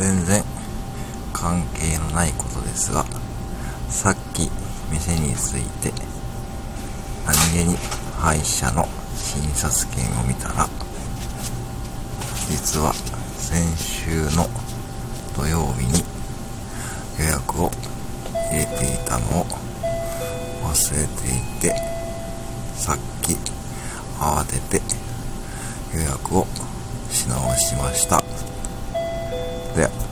全然関係のないことですが、さっき店に着いて、何気に歯医者の診察券を見たら、実は先週の土曜日に予約を入れていたのを忘れていて、さっき慌てて予約をし直しました。では